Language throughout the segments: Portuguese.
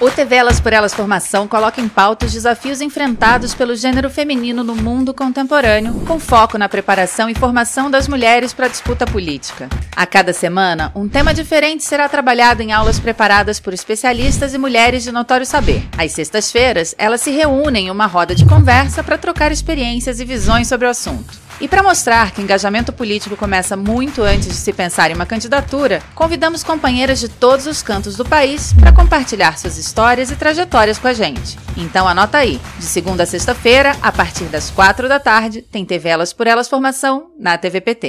O TV Elas por Elas Formação coloca em pauta os desafios enfrentados pelo gênero feminino no mundo contemporâneo, com foco na preparação e formação das mulheres para a disputa política. A cada semana, um tema diferente será trabalhado em aulas preparadas por especialistas e mulheres de notório saber. Às sextas-feiras, elas se reúnem em uma roda de conversa para trocar experiências e visões sobre o assunto. E para mostrar que engajamento político começa muito antes de se pensar em uma candidatura, convidamos companheiras de todos os cantos do país para compartilhar suas histórias e trajetórias com a gente. Então anota aí, de segunda a sexta-feira, a partir das quatro da tarde, tem TV Elas por Elas Formação na TVPT.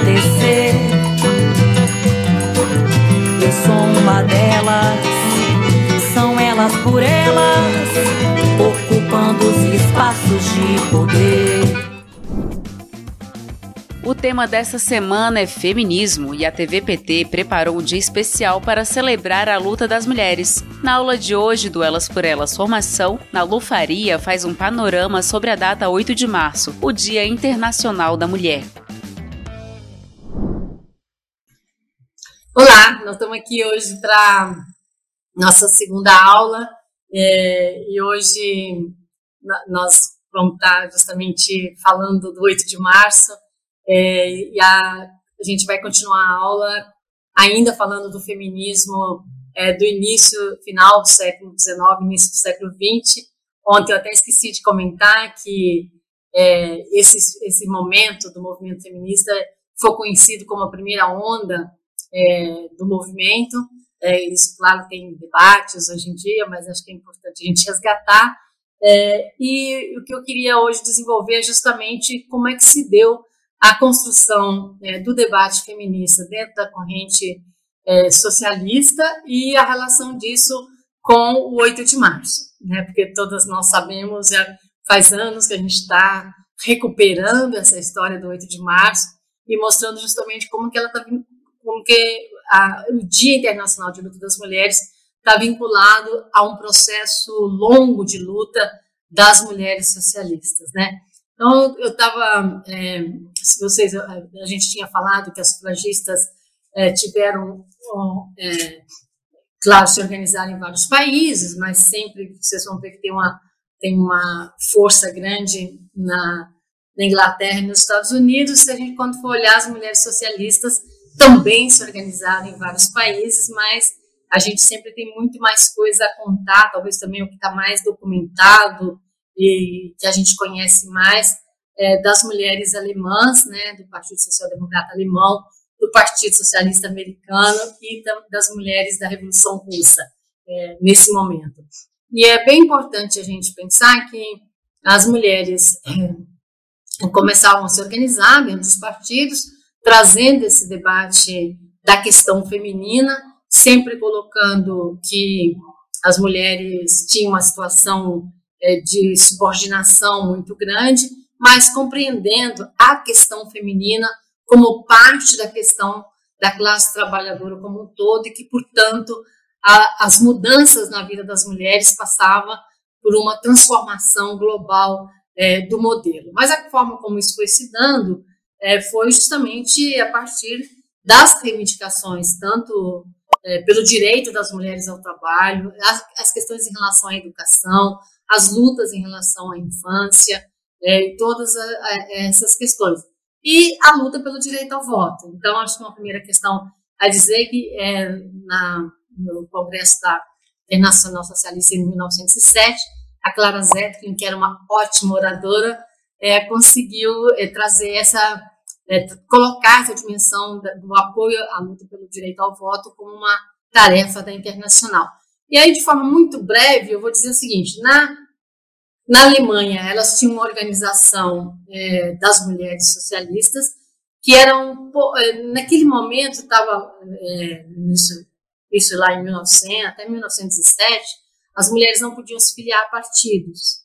por elas, ocupando os espaços de poder. O tema dessa semana é feminismo e a TVPT preparou um dia especial para celebrar a luta das mulheres. Na aula de hoje do Elas por Elas Formação, na Lufaria faz um panorama sobre a data 8 de março, o Dia Internacional da Mulher. Olá, nós estamos aqui hoje para nossa segunda aula é, e hoje nós vamos estar justamente falando do 8 de março é, e a, a, gente vai continuar a aula ainda falando do feminismo é, do início, final do século XIX, início do século XX. Ontem eu até esqueci de comentar que é, esse, esse momento do movimento feminista foi conhecido como a primeira onda é, do movimento. É, isso, claro, tem debates hoje em dia, mas acho que é importante a gente resgatar. É, e o que eu queria hoje desenvolver é justamente como é que se deu a construção é, do debate feminista dentro da corrente é, socialista e a relação disso com o 8 de março, né? porque todas nós sabemos, já faz anos que a gente está recuperando essa história do 8 de março e mostrando justamente como que ela está como que a, o Dia Internacional de Luta das Mulheres está vinculado a um processo longo de luta das mulheres socialistas, né? Então, eu estava, é, se vocês, a, a, gente tinha falado que as sufragistas é, tiveram, é, claro, se organizaram em vários países, mas sempre vocês vão ver que tem uma, tem uma força grande na, na Inglaterra e nos Estados Unidos. Se a gente, quando for olhar as mulheres socialistas, também se organizaram em vários países, mas a gente sempre tem muito mais coisa a contar, talvez também o que está mais documentado e que a gente conhece mais é, das mulheres alemãs, né, do Partido Social Democrata Alemão, do Partido Socialista Americano e das mulheres da Revolução Russa é, nesse momento. E é bem importante a gente pensar que as mulheres é, começavam a se organizar dentro dos partidos, trazendo esse debate da questão feminina, sempre colocando que as mulheres tinham uma situação é, de subordinação muito grande, mas compreendendo a questão feminina como parte da questão da classe trabalhadora como um todo e que, portanto, a, as mudanças na vida das mulheres passavam por uma transformação global é, do modelo. Mas a forma como isso foi se dando é, foi justamente a partir das reivindicações, tanto é, pelo direito das mulheres ao trabalho, as, as, questões em relação à educação, as lutas em relação à infância, é, todas a, a, essas questões. E a luta pelo direito ao voto. Então, acho que uma primeira questão a dizer que é, na, no Congresso da Internacional Socialista em 1907, a Clara Zetkin, que era uma ótima oradora, é, conseguiu é, trazer essa, é, colocar essa dimensão do apoio à luta pelo direito ao voto como uma tarefa da Internacional. E aí, de forma muito breve, eu vou dizer o seguinte: na, na Alemanha, elas tinham uma organização é, das mulheres socialistas que eram, é, naquele momento, estava, é, isso, isso lá em 1900, até 1907, as mulheres não podiam se filiar a partidos.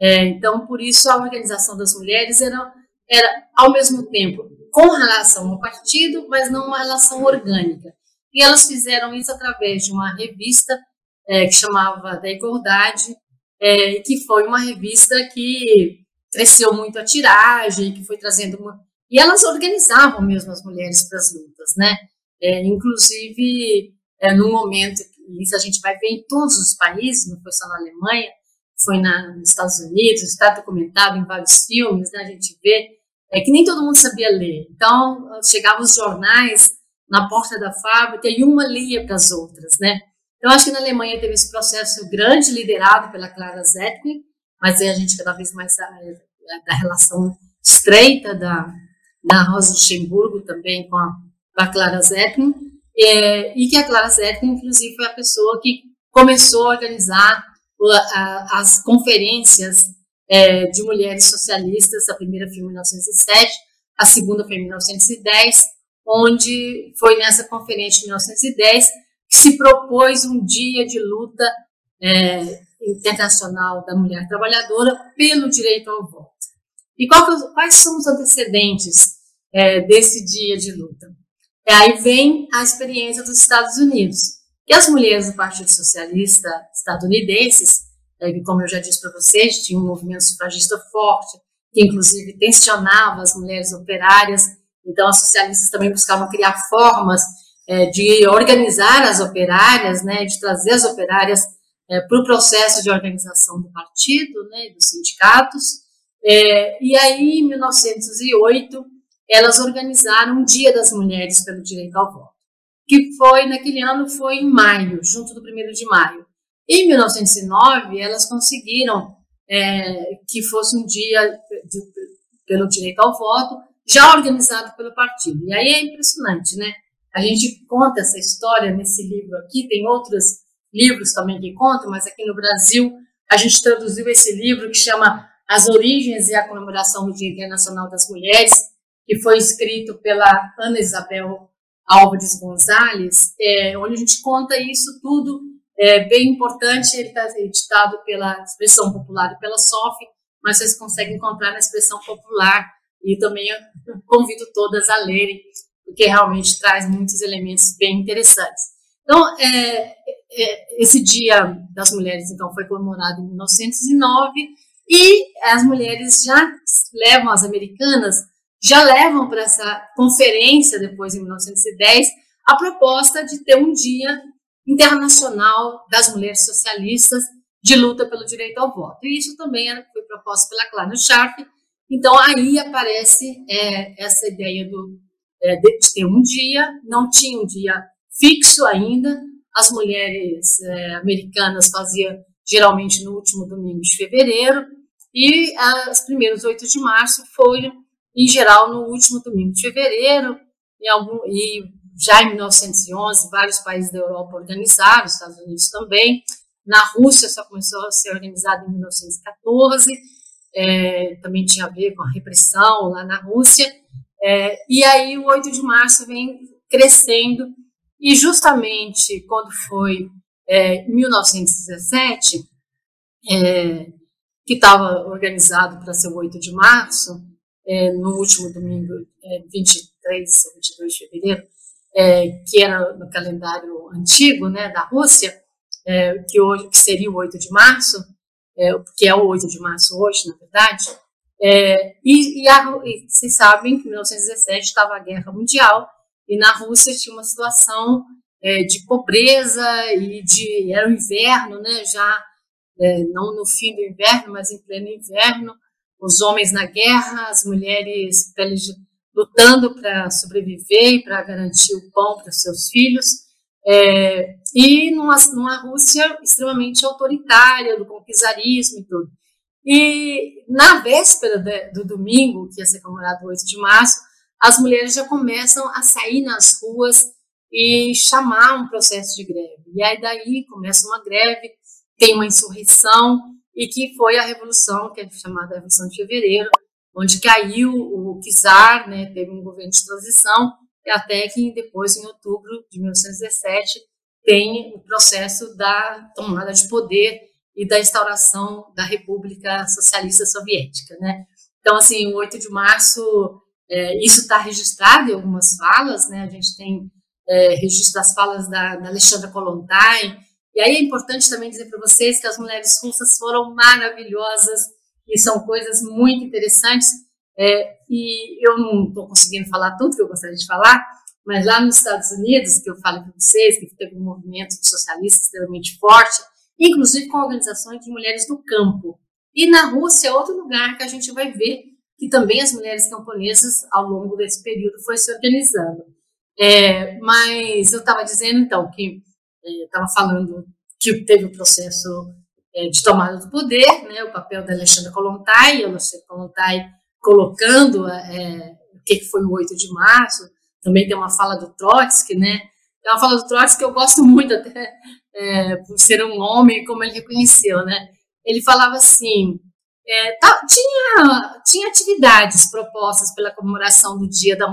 É, então, por isso, a organização das mulheres era, era, ao mesmo tempo, com relação ao partido, mas não uma relação orgânica. E elas fizeram isso através de uma revista é, que chamava Da Igualdade, é, que foi uma revista que cresceu muito a tiragem, que foi trazendo uma... E elas organizavam mesmo as mulheres para as lutas, né? É, inclusive, é, no momento, isso a gente vai ver em todos os países, não foi só na Alemanha, foi na, nos Estados Unidos, está documentado em vários filmes, né, a gente vê é que nem todo mundo sabia ler. Então, chegavam os jornais na porta da fábrica e uma lia para as outras, né? Então, acho que na Alemanha teve esse processo grande, liderado pela Clara Zetkin, mas aí a gente cada vez mais da, da relação estreita da, da Rosa Luxemburgo também com a, com a Clara Zetkin, é, e que a Clara Zetkin, inclusive, foi a pessoa que começou a organizar as conferências é, de mulheres socialistas, a primeira foi em 1907, a segunda foi em 1910, onde foi nessa conferência de 1910 que se propôs um dia de luta é, internacional da mulher trabalhadora pelo direito ao voto. E qual, quais são os antecedentes é, desse dia de luta? É, aí vem a experiência dos Estados Unidos que as mulheres do Partido Socialista estadunidenses, como eu já disse para vocês, tinha um movimento sufragista forte, que inclusive tensionava as mulheres operárias, então as socialistas também buscavam criar formas é, de organizar as operárias, né, de trazer as operárias é, para o processo de organização do partido, né, dos sindicatos. É, e aí, em 1908, elas organizaram um Dia das Mulheres pelo Direito ao Voto que foi, naquele ano, foi em maio, junto do primeiro de maio. Em 1909, elas conseguiram é, que fosse um dia de, pelo direito ao voto, já organizado pelo partido. E aí é impressionante, né? A gente conta essa história nesse livro aqui, tem outros livros também que contam, mas aqui no Brasil a gente traduziu esse livro que chama As Origens e a Comemoração do Dia Internacional das Mulheres, que foi escrito pela Ana Isabel Álvares Gonzalez, é, onde a gente conta isso tudo, é bem importante, ele está editado pela Expressão Popular e pela SOF, mas vocês conseguem encontrar na Expressão Popular, e também convido todas a lerem, porque realmente traz muitos elementos bem interessantes. Então, é, é, esse Dia das Mulheres, então, foi comemorado em 1909, e as mulheres já levam as americanas já levam para essa conferência, depois em 1910, a proposta de ter um dia internacional das mulheres socialistas de luta pelo direito ao voto. E isso também era, foi proposto pela Clara Sharp. Então, aí aparece é, essa ideia do, é, de, ter um dia, não tinha um dia fixo ainda, as mulheres é, americanas faziam geralmente no último domingo de fevereiro, e os primeiros 8 de março foram em geral no último domingo de fevereiro, em algum, e já em 1911, vários países da Europa organizaram, os Estados Unidos também. Na Rússia só começou a ser organizado em 1914, é, também tinha a ver com a repressão lá na Rússia. É, e aí o 8 de março vem crescendo, e justamente quando foi é, 1917, é, que estava organizado para ser o 8 de março, é, no último domingo, é, 23 ou 22 de fevereiro, é, que era no calendário antigo né, da Rússia, é, que, hoje, que seria o 8 de março, é, que é o 8 de março hoje, na verdade, é, e, e, a, e vocês sabem que em 1917 estava a Guerra Mundial, e na Rússia tinha uma situação é, de pobreza e de era o inverno, né? Já é, não no fim do inverno, mas em pleno inverno, os homens na guerra, as mulheres lutando para sobreviver e para garantir o pão para seus filhos, é, e numa, numa Rússia extremamente autoritária, do conquistarismo e tudo. E na véspera de, do domingo, que ia ser comemorado 8 de março, as mulheres já começam a sair nas ruas e chamar um processo de greve. E aí daí começa uma greve, tem uma insurreição, e que foi a revolução, que é chamada Revolução de Fevereiro, onde caiu o czar, né, teve um governo de transição, e até que depois, em outubro de 1917, tem o processo da tomada de poder e da instauração da República Socialista Soviética, né? Então, assim, o 8 de março, é, isso está registrado em algumas falas, né? A gente tem é, registro das falas da, da Alexandra Kolontai, e aí é importante também dizer para vocês que as mulheres russas foram maravilhosas e são coisas muito interessantes. É, e eu não estou conseguindo falar tudo que eu gostaria de falar, mas lá nos Estados Unidos, que eu falei para vocês, que teve um movimento socialista extremamente forte, inclusive com organizações de mulheres do campo. E na Rússia é outro lugar que a gente vai ver que também as mulheres camponesas, ao longo desse período, foi se organizando. É, mas eu estava dizendo, então, que estava é, falando que teve o processo é, de tomada do poder, né, o papel da Alexandra Kolontai, Alexandra Kolontai colocando é, o que foi o 8 de março, também tem uma fala do Trotsky, né, tem uma fala do Trotsky que eu gosto muito até é, por ser um homem, como ele reconheceu, né, ele falava assim, é, tá, tinha, tinha atividades propostas pela comemoração do Dia da,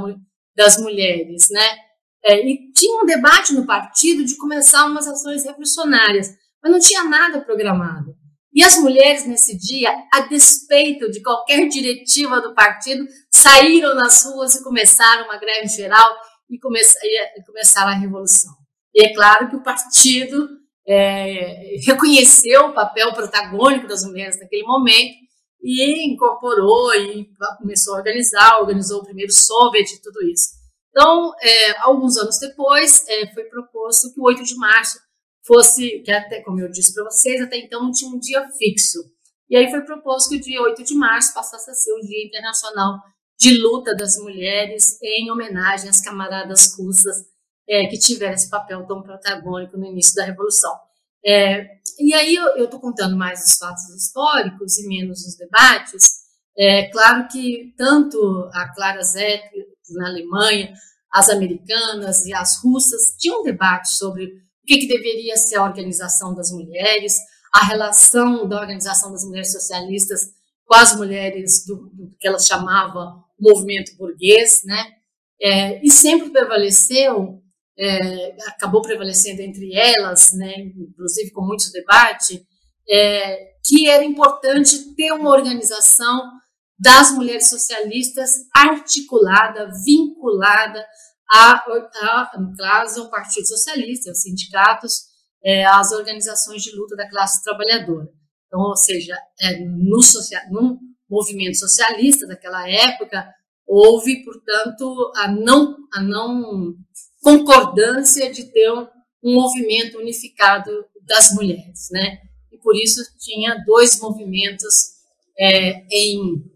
das Mulheres, né, é, e tinha um debate no partido de começar umas ações revolucionárias, mas não tinha nada programado. E as mulheres, nesse dia, a despeito de qualquer diretiva do partido, saíram nas ruas e começaram uma greve geral e, começaram a revolução. E é claro que o partido é, reconheceu o papel protagônico das mulheres naquele momento e incorporou e começou a organizar, organizou o primeiro Soviet e tudo isso. Então, é, alguns anos depois, é, foi proposto que o 8 de março fosse, que até, como eu disse para vocês, até então não tinha um dia fixo. E aí foi proposto que o dia 8 de março passasse a ser o Dia Internacional de Luta das Mulheres, em homenagem às camaradas russas é, que tiveram esse papel tão protagônico no início da Revolução. É, e aí eu estou contando mais os fatos históricos e menos os debates. É claro que tanto a Clara Zetkin na Alemanha, as americanas e as russas tinham um debate sobre o que, que deveria ser a organização das mulheres, a relação da organização das mulheres socialistas com as mulheres do, do que elas chamavam movimento burguês, né? É, e sempre prevaleceu, é, acabou prevalecendo entre elas, né? Inclusive com muito debate, é, que era importante ter uma organização das mulheres socialistas articulada, vinculada a, a, caso, ao Partido Socialista, aos sindicatos, é, às organizações de luta da classe trabalhadora. Então, ou seja, é, no, social, no movimento socialista daquela época, houve, portanto, a não, a não concordância de ter um, um movimento unificado das mulheres, né? E por isso tinha dois movimentos é, em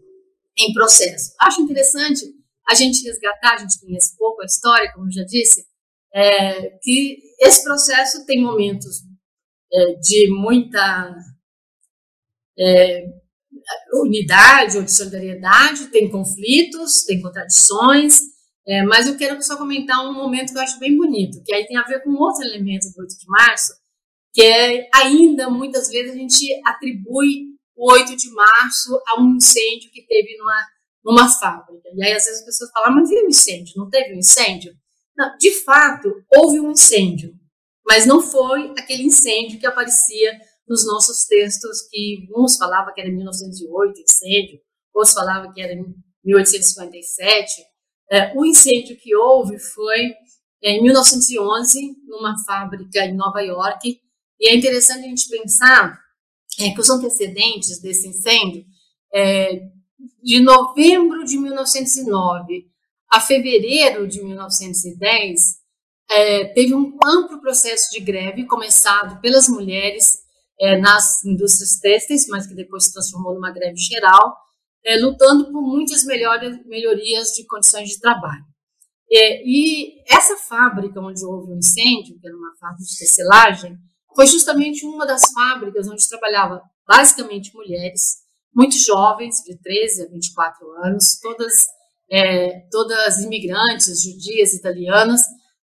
em processo. Acho interessante a gente resgatar, a gente conhece pouco a história, como eu já disse, é, que esse processo tem momentos é, de muita é, unidade ou de solidariedade, tem conflitos, tem contradições, é, mas eu quero só comentar um momento que eu acho bem bonito, que aí tem a ver com outro elemento do 8 de março, que é ainda muitas vezes a gente atribui o 8 de março a um incêndio que teve numa, numa fábrica. E aí, às vezes, as pessoas falam, mas e o incêndio? Não teve um incêndio? Não, de fato, houve um incêndio, mas não foi aquele incêndio que aparecia nos nossos textos, que uns falavam que era em 1908 incêndio, outros falavam que era em 1857. É, o incêndio que houve foi é, em 1911, numa fábrica em Nova York, e é interessante a gente pensar é, que os antecedentes desse incêndio, é, de novembro de 1909 a fevereiro de 1910, é, teve um amplo processo de greve começado pelas mulheres é, nas indústrias têxteis, mas que depois se transformou numa greve geral, é, lutando por muitas melhores, melhorias de condições de trabalho. É, e essa fábrica onde houve o um incêndio, que era uma fábrica de tecelagem, foi justamente uma das fábricas onde trabalhava basicamente mulheres, muito jovens, de 13 a 24 anos, todas, é, todas imigrantes, judias, italianas,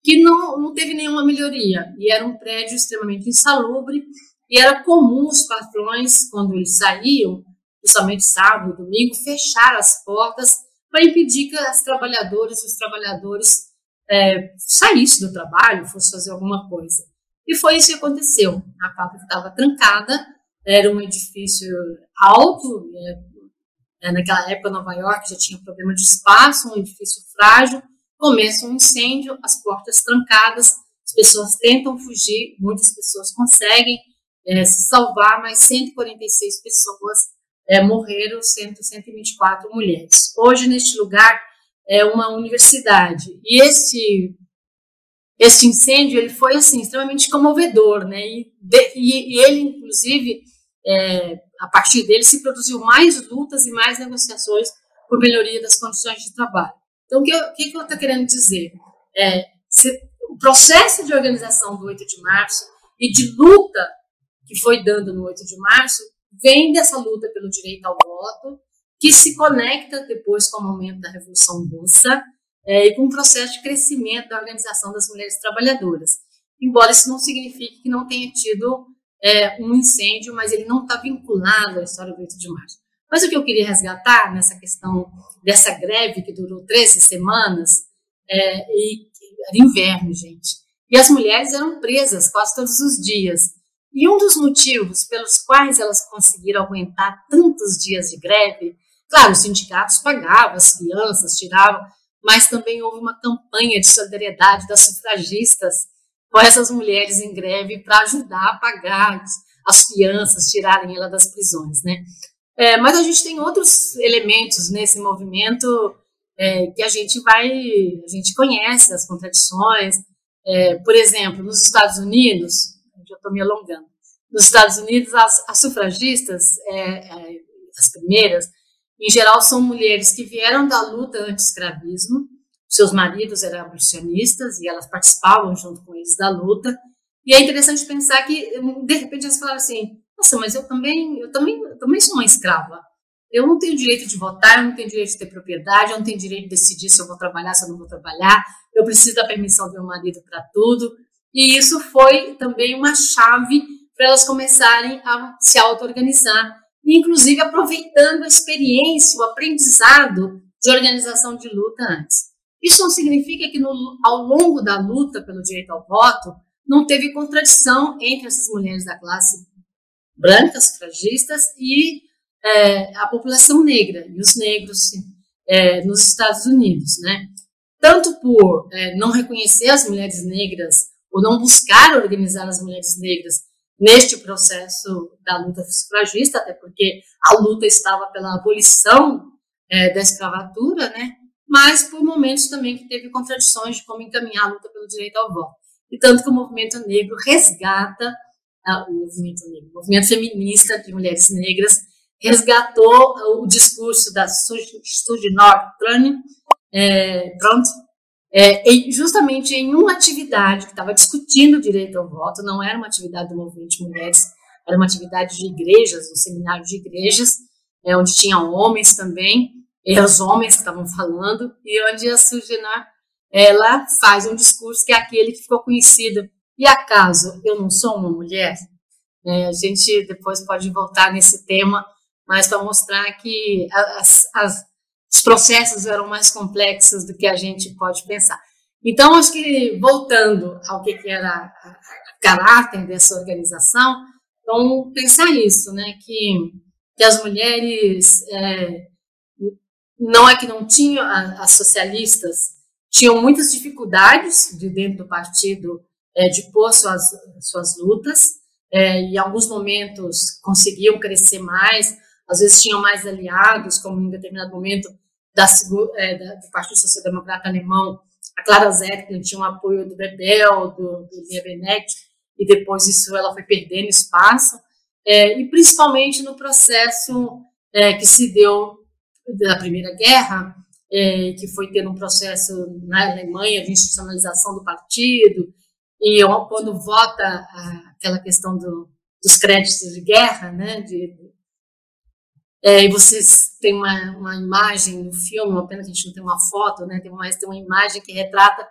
que não, não teve nenhuma melhoria. E era um prédio extremamente insalubre, e era comum os patrões, quando eles saíam, principalmente sábado, domingo, fechar as portas para impedir que as trabalhadoras e os trabalhadores é, saíssem do trabalho, fossem fazer alguma coisa. E foi isso que aconteceu. A fábrica estava trancada, era um edifício alto, é, é, naquela época Nova York já tinha problema de espaço, um edifício frágil, começa um incêndio, as portas trancadas, as pessoas tentam fugir, muitas pessoas conseguem é, se salvar, mas 146 pessoas é, morreram, 100, 124 mulheres. Hoje, neste lugar, é uma universidade. E esse, esse incêndio ele foi assim, extremamente comovedor, né? E, de, e, e ele, inclusive, é, a partir dele, se produziu mais lutas e mais negociações por melhoria das condições de trabalho. Então, o que, eu, que, eu estou querendo dizer? É, se, o processo de organização do 8 de março e de luta que foi dando no 8 de março vem dessa luta pelo direito ao voto, que se conecta depois com o momento da Revolução Russa é, e com o processo de crescimento da organização das mulheres trabalhadoras. Embora isso não signifique que não tenha tido é, um incêndio, mas ele não está vinculado à história do 8 de março. Mas o que eu queria resgatar nessa questão dessa greve que durou 13 semanas, é, e era inverno, gente, e as mulheres eram presas quase todos os dias. E um dos motivos pelos quais elas conseguiram aguentar tantos dias de greve, claro, os sindicatos pagavam as crianças, tiravam, mas também houve uma campanha de solidariedade das sufragistas com essas mulheres em greve para ajudar a pagar as crianças, tirarem ela das prisões, né? É, mas a gente tem outros elementos nesse movimento é, que a gente vai, a gente conhece as contradições. É, por exemplo, nos Estados Unidos, já estou me alongando. Nos Estados Unidos, as, as sufragistas, é, é, as primeiras, em geral, são mulheres que vieram da luta anti-escravismo, seus maridos eram abolicionistas e elas participavam junto com eles da luta. E é interessante pensar que, de repente, elas falaram assim: nossa, mas eu também, eu também, eu também sou uma escrava. Eu não tenho direito de votar, eu não tenho direito de ter propriedade, eu não tenho direito de decidir se eu vou trabalhar, se eu não vou trabalhar. Eu preciso da permissão do meu marido para tudo. E isso foi também uma chave para elas começarem a se auto-organizar, inclusive aproveitando a experiência, o aprendizado de organização de luta antes. Isso não significa que no, ao longo da luta pelo direito ao voto não teve contradição entre essas mulheres da classe branca, sufragistas, e é, a população negra, e os negros é, nos Estados Unidos, né? Tanto por é, não reconhecer as mulheres negras ou não buscar organizar as mulheres negras neste processo da luta sufragista, até porque a luta estava pela abolição é, da escravatura, né? Mas por momentos também que teve contradições de como encaminhar a luta pelo direito ao voto. E tanto que o movimento negro resgata, ah, o movimento negro, o movimento feminista de mulheres negras, resgatou o discurso da Suji Norton, é, pronto, é, justamente em uma atividade que estava discutindo o direito ao voto, não era uma atividade do movimento de mulheres, era uma atividade de igrejas, um seminário de igrejas, é, onde tinha homens também, e os homens estavam falando, e onde a Sujenar, ela faz um discurso que é aquele que ficou conhecido, e acaso eu não sou uma mulher? É, a gente depois pode voltar nesse tema, mas para mostrar que as, as os processos eram mais complexos do que a gente pode pensar. Então, acho que voltando ao que, que era o caráter dessa organização, então pensar isso, né, que, que as mulheres é, não é que não tinham as socialistas tinham muitas dificuldades de dentro do partido é, de pôr suas suas lutas é, em alguns momentos conseguiam crescer mais às vezes tinham mais aliados, como em determinado momento da, é, da, do Partido Social Democrata Alemão, a Clara Zetkin tinha um apoio do Bebel, do, do e depois isso ela foi perdendo espaço, é, e principalmente no processo é, que se deu da Primeira Guerra, é, que foi ter um processo na Alemanha de institucionalização do partido, e quando vota a, aquela questão do, dos créditos de guerra, né, de, é, e vocês têm uma, uma imagem no filme, uma pena que a gente não tem uma foto, né, tem, mais, tem uma imagem que retrata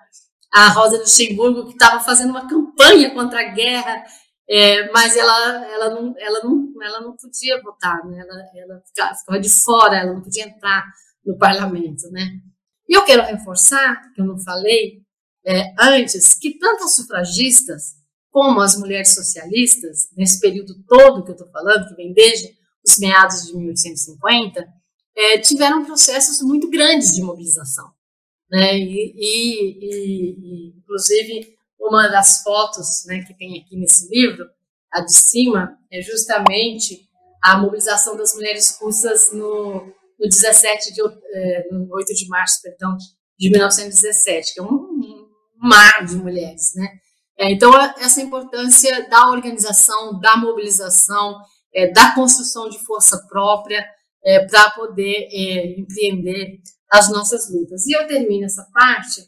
a Rosa Luxemburgo, que estava fazendo uma campanha contra a guerra, é, mas ela, ela, não, ela, não, ela não podia votar, né? ela, ela ficava de fora, ela não podia entrar no parlamento. Né? E eu quero reforçar, que eu não falei é, antes, que tanto as sufragistas como as mulheres socialistas, nesse período todo que eu estou falando, que vem desde os meados de 1850, é, tiveram processos muito grandes de mobilização. Né? E, e, e, inclusive, uma das fotos né, que tem aqui nesse livro, a de cima, é justamente a mobilização das mulheres russas no, no 17 de, é, no 8 de março, perdão, de 1917, que é um, um mar de mulheres, né? É, então, essa importância da organização, da mobilização, é, da construção de força própria é, para poder é, empreender as nossas lutas. E eu termino essa parte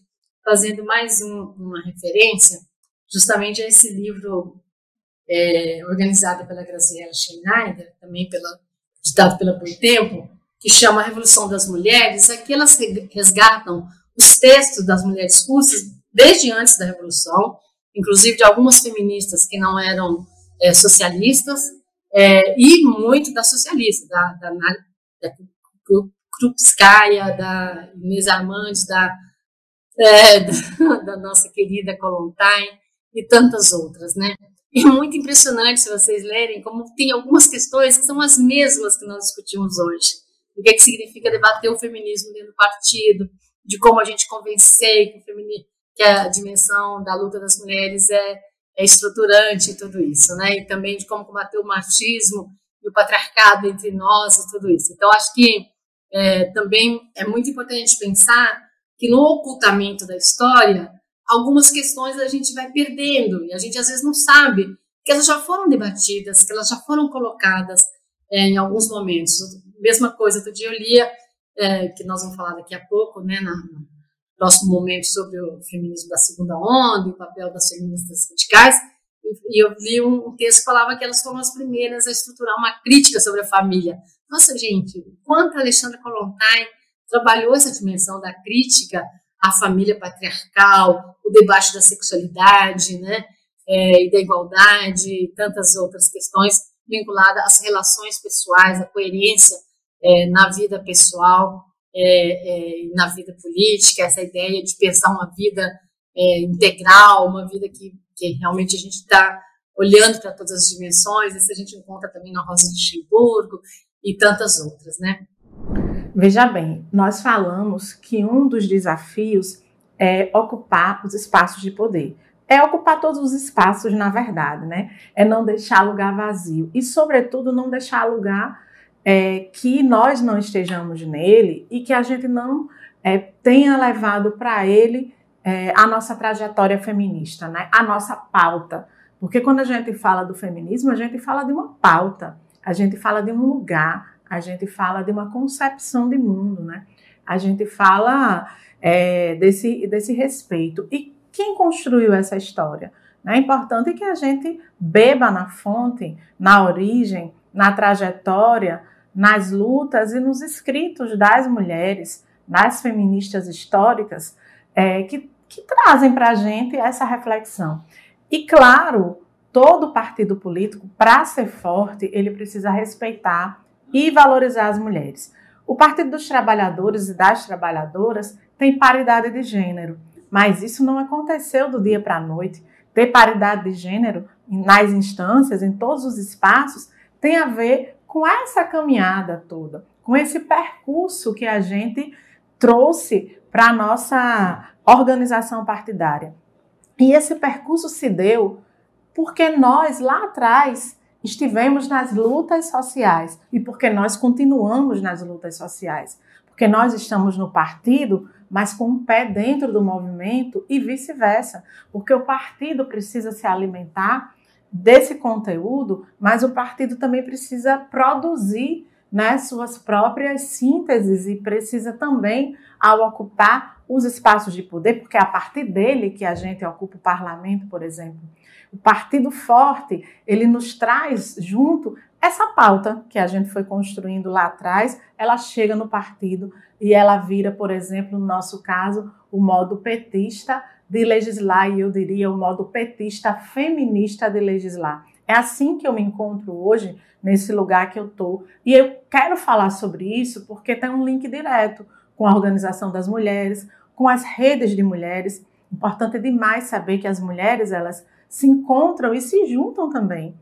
fazendo mais um, uma referência justamente a esse livro é, organizado pela Graziella Schneider, também pela, ditado pela Boitempo, que chama A Revolução das Mulheres, aqui elas resgatam os textos das mulheres russas desde antes da Revolução, inclusive de algumas feministas que não eram é, socialistas, é, e muito da socialista, da, da, da Krupskaya, da Inês Armandes, da é, da, nossa querida Colontine e tantas outras, né? E muito impressionante se vocês lerem como tem algumas questões que são as mesmas que nós discutimos hoje. O que, é que significa debater o feminismo dentro do partido, de como a gente convencer que, o que a dimensão da luta das mulheres é, é estruturante e tudo isso, né? E também de como combater o machismo e o patriarcado entre nós e tudo isso. Então, acho que é, também é muito importante pensar que no ocultamento da história, algumas questões a gente vai perdendo e a gente às vezes não sabe que elas já foram debatidas, que elas já foram colocadas é, em alguns momentos. Mesma coisa, outro dia eu lia, é, que nós vamos falar daqui a pouco, né, no próximo momento, sobre o feminismo da segunda onda o papel das feministas radicais, e eu li um texto que falava que elas foram as primeiras a estruturar uma crítica sobre a família. Nossa, gente, quanto a Alexandra Kollontai trabalhou essa dimensão da crítica à família patriarcal, o debate da sexualidade, né, é, e da igualdade, e tantas outras questões vinculadas às relações pessoais, à coerência é, na vida pessoal, é, é na vida política, essa ideia de pensar uma vida é, integral, uma vida que, que realmente a gente está olhando para todas as dimensões, isso a gente encontra também na Rosa de Luxemburgo e tantas outras, né? Veja bem, nós falamos que um dos desafios é ocupar os espaços de poder. É ocupar todos os espaços, na verdade, né? É não deixar lugar vazio. E, sobretudo, não deixar lugar é, que nós não estejamos nele e que a gente não é, tenha levado para ele é, a nossa trajetória feminista, né? A nossa pauta. Porque quando a gente fala do feminismo, a gente fala de uma pauta, a gente fala de um lugar, a gente fala de uma concepção de mundo, né? A gente fala é, desse, desse respeito. E quem construiu essa história? É importante que a gente beba na fonte, na origem, na trajetória, nas lutas e nos escritos das mulheres, das feministas históricas, é, que, que trazem para a gente essa reflexão. E claro, todo partido político, para ser forte, ele precisa respeitar e valorizar as mulheres. O Partido dos Trabalhadores e das Trabalhadoras tem paridade de gênero, mas isso não aconteceu do dia para a noite. Ter paridade de gênero nas instâncias, em todos os espaços, tem a ver com essa caminhada toda, com esse percurso que a gente trouxe para a nossa organização partidária. E esse percurso se deu porque nós, lá atrás, estivemos nas lutas sociais e porque nós continuamos nas lutas sociais. Porque nós estamos no partido, mas com um pé dentro do movimento e vice-versa, porque o partido precisa se alimentar desse conteúdo, mas o partido também precisa produzir né, suas próprias sínteses e precisa também, ao ocupar os espaços de poder, porque é a partir dele que a gente ocupa o parlamento, por exemplo. O partido forte, ele nos traz junto essa pauta que a gente foi construindo lá atrás, ela chega no partido e ela vira, por exemplo, no nosso caso, o modo petista de legislar, e eu diria o modo petista feminista de legislar. É assim que eu me encontro hoje, nesse lugar que eu estou. E eu quero falar sobre isso porque tem um link direto com a organização das mulheres, com as redes de mulheres. Importante demais saber que as mulheres elas se encontram e se juntam também.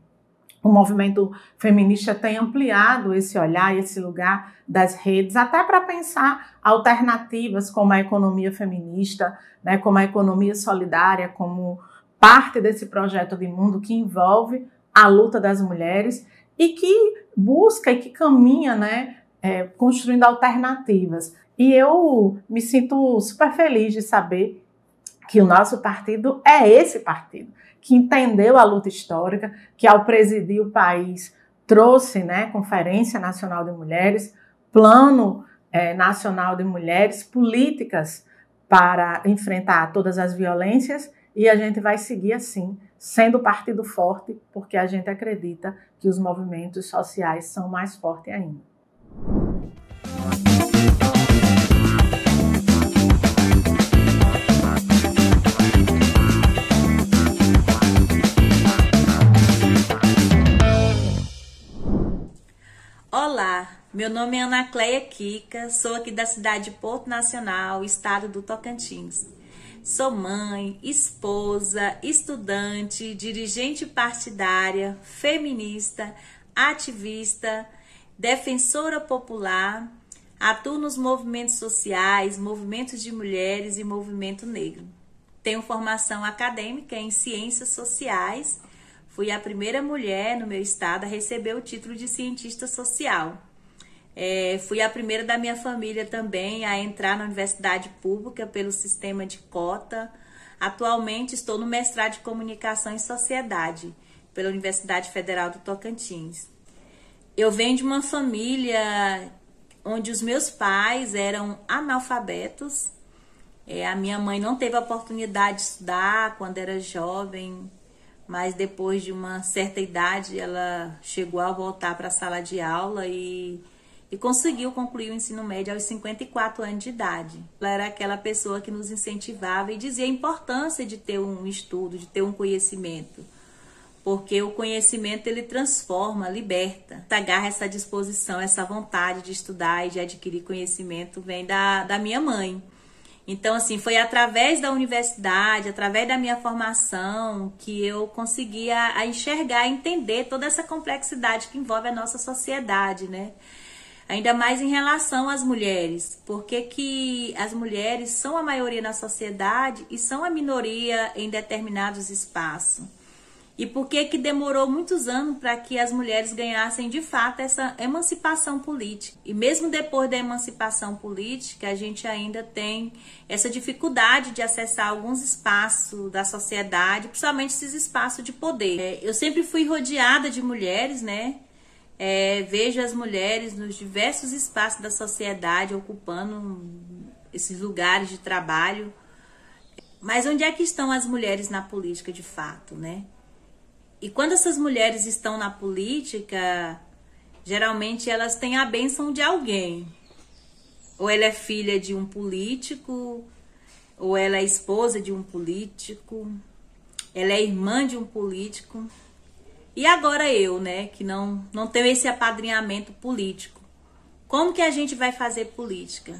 O movimento feminista tem ampliado esse olhar, esse lugar das redes, até para pensar alternativas como a economia feminista, né, como a economia solidária, como parte desse projeto de mundo que envolve a luta das mulheres e que busca e que caminha, né, é, construindo alternativas. E eu me sinto super feliz de saber que o nosso partido é esse partido, que entendeu a luta histórica, que ao presidir o país trouxe né, Conferência Nacional de Mulheres, Plano é, Nacional de Mulheres, políticas para enfrentar todas as violências e a gente vai seguir assim, sendo partido forte, porque a gente acredita que os movimentos sociais são mais fortes ainda. Olá, meu nome é Ana Cleia Kika, sou aqui da cidade de Porto Nacional, estado do Tocantins. Sou mãe, esposa, estudante, dirigente partidária, feminista, ativista, defensora popular, atuo nos movimentos sociais, movimentos de mulheres e movimento negro. Tenho formação acadêmica em ciências sociais Fui a primeira mulher no meu estado a receber o título de cientista social. É, fui a primeira da minha família também a entrar na universidade pública pelo sistema de cota. Atualmente estou no mestrado de comunicação e sociedade pela Universidade Federal do Tocantins. Eu venho de uma família onde os meus pais eram analfabetos. É, a minha mãe não teve a oportunidade de estudar quando era jovem, mas depois de uma certa idade ela chegou a voltar para a sala de aula e, e conseguiu concluir o ensino médio aos 54 anos de idade. Ela era aquela pessoa que nos incentivava e dizia a importância de ter um estudo, de ter um conhecimento. Porque o conhecimento ele transforma, liberta. Essa garra, essa disposição, essa vontade de estudar e de adquirir conhecimento vem da, da minha mãe. Então, assim, foi através da universidade, através da minha formação, que eu conseguia a enxergar, entender toda essa complexidade que envolve a nossa sociedade, né? Ainda mais em relação às mulheres, porque que as mulheres são a maioria na sociedade e são a minoria em determinados espaços. E por que que demorou muitos anos para que as mulheres ganhassem de fato essa emancipação política? E mesmo depois da emancipação política, a gente ainda tem essa dificuldade de acessar alguns espaços da sociedade, principalmente esses espaços de poder. É, eu sempre fui rodeada de mulheres, né? É, vejo as mulheres nos diversos espaços da sociedade ocupando esses lugares de trabalho. Mas onde é que estão as mulheres na política de fato, né? E quando essas mulheres estão na política, geralmente elas têm a bênção de alguém. Ou ela é filha de um político, ou ela é esposa de um político, ela é irmã de um político. E agora eu, né, que não, não tenho esse apadrinhamento político. Como que a gente vai fazer política?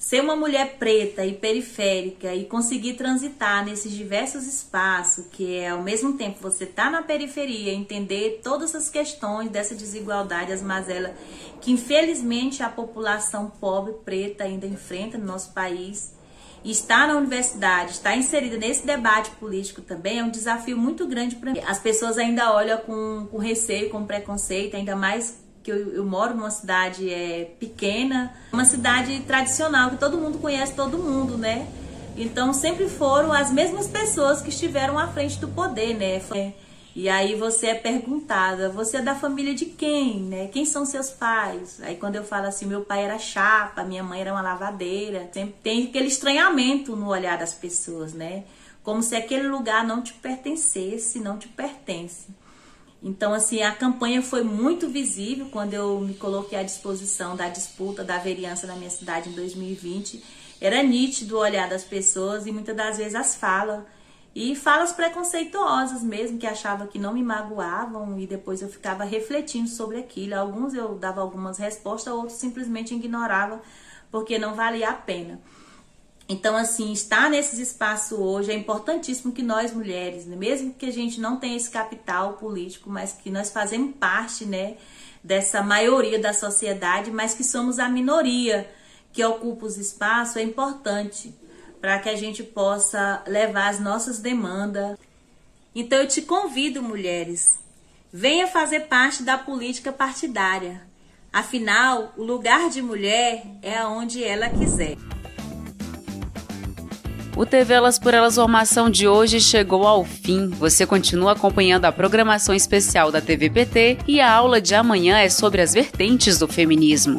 Ser uma mulher preta e periférica e conseguir transitar nesses diversos espaços, que é ao mesmo tempo você tá na periferia, entender todas as questões dessa desigualdade, as mazelas que infelizmente a população pobre preta ainda enfrenta no nosso país, e estar na universidade, estar inserida nesse debate político também é um desafio muito grande para mim. As pessoas ainda olham com, com receio, com preconceito, ainda mais que eu, eu, moro numa cidade é, pequena, uma cidade tradicional, que todo mundo conhece todo mundo, né? Então sempre foram as mesmas pessoas que estiveram à frente do poder, né? E aí você é perguntada, você é da família de quem, né? Quem são seus pais? Aí quando eu falo assim, meu pai era chapa, minha mãe era uma lavadeira, sempre tem aquele estranhamento no olhar das pessoas, né? Como se aquele lugar não te pertencesse, não te pertence. Então, assim, a campanha foi muito visível quando eu me coloquei à disposição da disputa da vereança na minha cidade em 2020. Era nítido o olhar das pessoas e muitas das vezes as falas. E falas preconceituosas mesmo, que achava que não me magoavam e depois eu ficava refletindo sobre aquilo. Alguns eu dava algumas respostas, outros simplesmente ignorava porque não valia a pena. Então, assim, estar nesses espaços hoje é importantíssimo que nós mulheres, né, mesmo que a gente não tenha esse capital político, mas que nós fazemos parte, né, dessa maioria da sociedade, mas que somos a minoria que ocupa os espaços, é importante para que a gente possa levar as nossas demandas. Então, eu te convido, mulheres, venha fazer parte da política partidária. Afinal, o lugar de mulher é aonde ela quiser. O TV Elas por Elas Formação de hoje chegou ao fim. Você continua acompanhando a programação especial da TVPT e a aula de amanhã é sobre as vertentes do feminismo.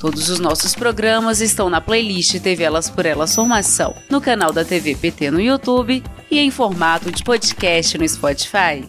Todos os nossos programas estão na playlist TV Elas por Elas Formação, no canal da TVPT no YouTube e em formato de podcast no Spotify.